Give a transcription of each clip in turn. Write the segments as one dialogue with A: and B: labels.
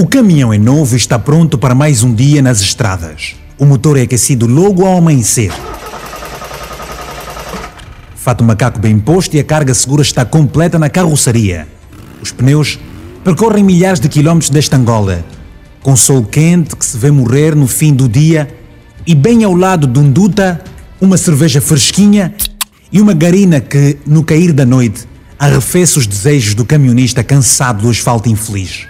A: O caminhão é novo e está pronto para mais um dia nas estradas. O motor é aquecido logo ao amanhecer. Fato macaco bem posto e a carga segura está completa na carroceria. Os pneus percorrem milhares de quilómetros desta Angola, com sol quente que se vê morrer no fim do dia e bem ao lado de um duta, uma cerveja fresquinha e uma garina que, no cair da noite, arrefece os desejos do camionista cansado do asfalto infeliz.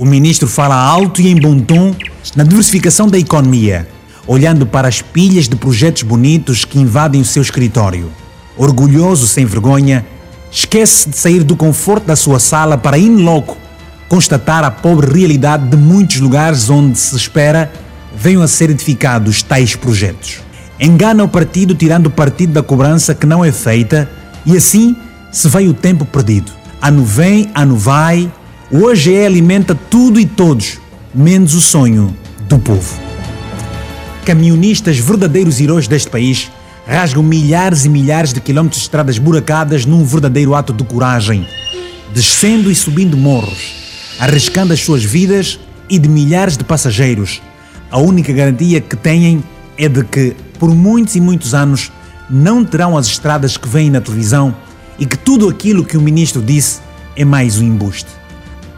A: O ministro fala alto e em bom tom na diversificação da economia, olhando para as pilhas de projetos bonitos que invadem o seu escritório. Orgulhoso sem vergonha, esquece de sair do conforto da sua sala para, in loco, constatar a pobre realidade de muitos lugares onde se espera venham a ser edificados tais projetos. Engana o partido tirando partido da cobrança que não é feita e assim se vai o tempo perdido. Ano vem, ano vai, o OGE alimenta tudo e todos, menos o sonho do povo. Camionistas, verdadeiros heróis deste país, rasgam milhares e milhares de quilómetros de estradas buracadas num verdadeiro ato de coragem, descendo e subindo morros, arriscando as suas vidas e de milhares de passageiros. A única garantia que têm é de que, por muitos e muitos anos, não terão as estradas que vêm na televisão e que tudo aquilo que o ministro disse é mais um embuste.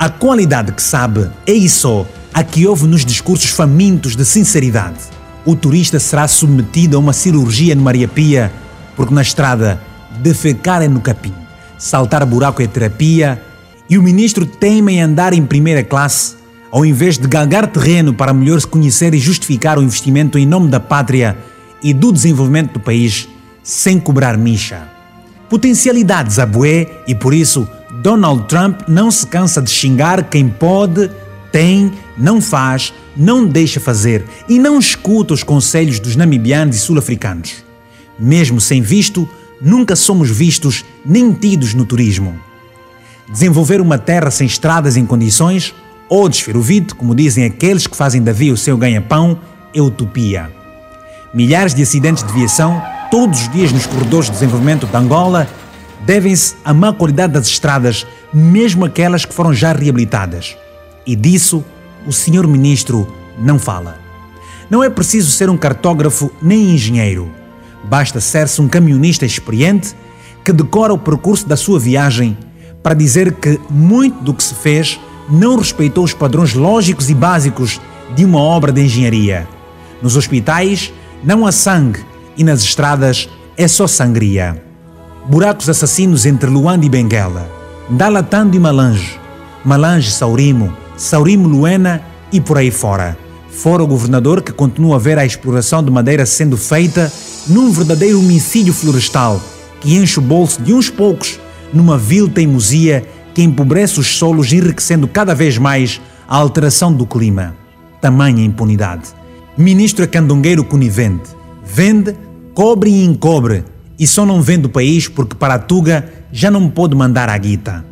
A: A qualidade que sabe é isso a que houve nos discursos famintos de sinceridade. O turista será submetido a uma cirurgia no Maria Pia, porque na estrada defecar é no capim, saltar buraco é terapia e o ministro teima em andar em primeira classe ao invés de galgar terreno para melhor se conhecer e justificar o investimento em nome da pátria e do desenvolvimento do país sem cobrar micha. Potencialidades a bué e por isso Donald Trump não se cansa de xingar quem pode, tem, não faz, não deixa fazer e não escuta os conselhos dos namibianos e sul-africanos. Mesmo sem visto, nunca somos vistos nem tidos no turismo. Desenvolver uma terra sem estradas em condições ou desferovite, como dizem aqueles que fazem da via o seu ganha-pão, é utopia. Milhares de acidentes de viação, todos os dias nos corredores de desenvolvimento de Angola, devem-se à má qualidade das estradas, mesmo aquelas que foram já reabilitadas. E disso o senhor ministro não fala. Não é preciso ser um cartógrafo nem engenheiro. Basta ser-se um camionista experiente que decora o percurso da sua viagem para dizer que muito do que se fez não respeitou os padrões lógicos e básicos de uma obra de engenharia. Nos hospitais não há sangue e nas estradas é só sangria. Buracos assassinos entre Luanda e Benguela, Dalatando e Malange, Malange Saurimo, Saurimo Luena e por aí fora. Fora o governador que continua a ver a exploração de madeira sendo feita num verdadeiro homicídio florestal que enche o bolso de uns poucos numa vil teimosia que empobrece os solos, enriquecendo cada vez mais a alteração do clima. Tamanha impunidade. Ministro é candongueiro conivente. Vende, cobre e encobre, e só não vende o país porque para a Tuga já não pode mandar a guita.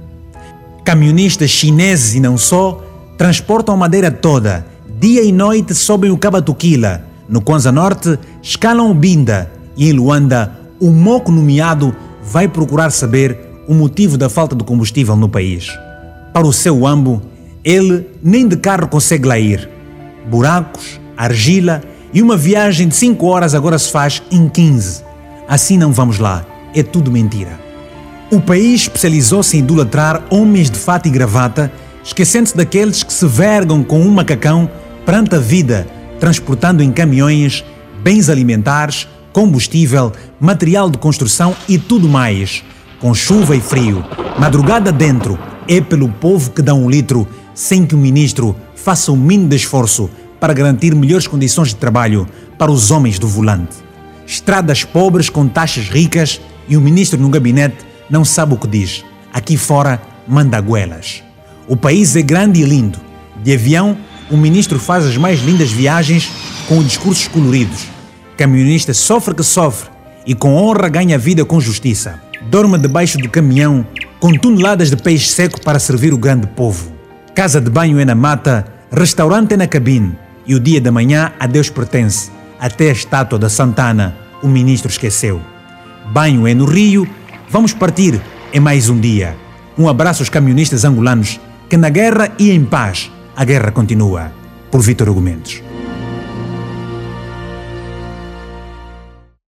A: Camionistas chineses e não só transportam a madeira toda, dia e noite sobem o Cabatuquila, no Kwanza Norte escalam o Binda e em Luanda o moco nomeado vai procurar saber o motivo da falta de combustível no país. Para o seu ambo, ele nem de carro consegue lá ir. Buracos, argila e uma viagem de 5 horas agora se faz em 15. Assim não vamos lá, é tudo mentira. O país especializou-se em idolatrar homens de fato e gravata, esquecendo-se daqueles que se vergam com um macacão perante a vida, transportando em caminhões bens alimentares, combustível, material de construção e tudo mais com chuva e frio, madrugada dentro, é pelo povo que dá um litro, sem que o ministro faça o mínimo de esforço para garantir melhores condições de trabalho para os homens do volante. Estradas pobres com taxas ricas e o ministro no gabinete não sabe o que diz. Aqui fora manda goelas. O país é grande e lindo. De avião, o ministro faz as mais lindas viagens com discursos coloridos. Camionista sofre que sofre e com honra ganha vida com justiça dorme debaixo do caminhão com toneladas de peixe seco para servir o grande povo. Casa de banho é na mata, restaurante é na cabine e o dia da manhã a Deus pertence. Até a estátua da Santana o ministro esqueceu. Banho é no Rio, vamos partir, é mais um dia. Um abraço aos camionistas angolanos que na guerra e em paz a guerra continua. Por Vítor Argumentos.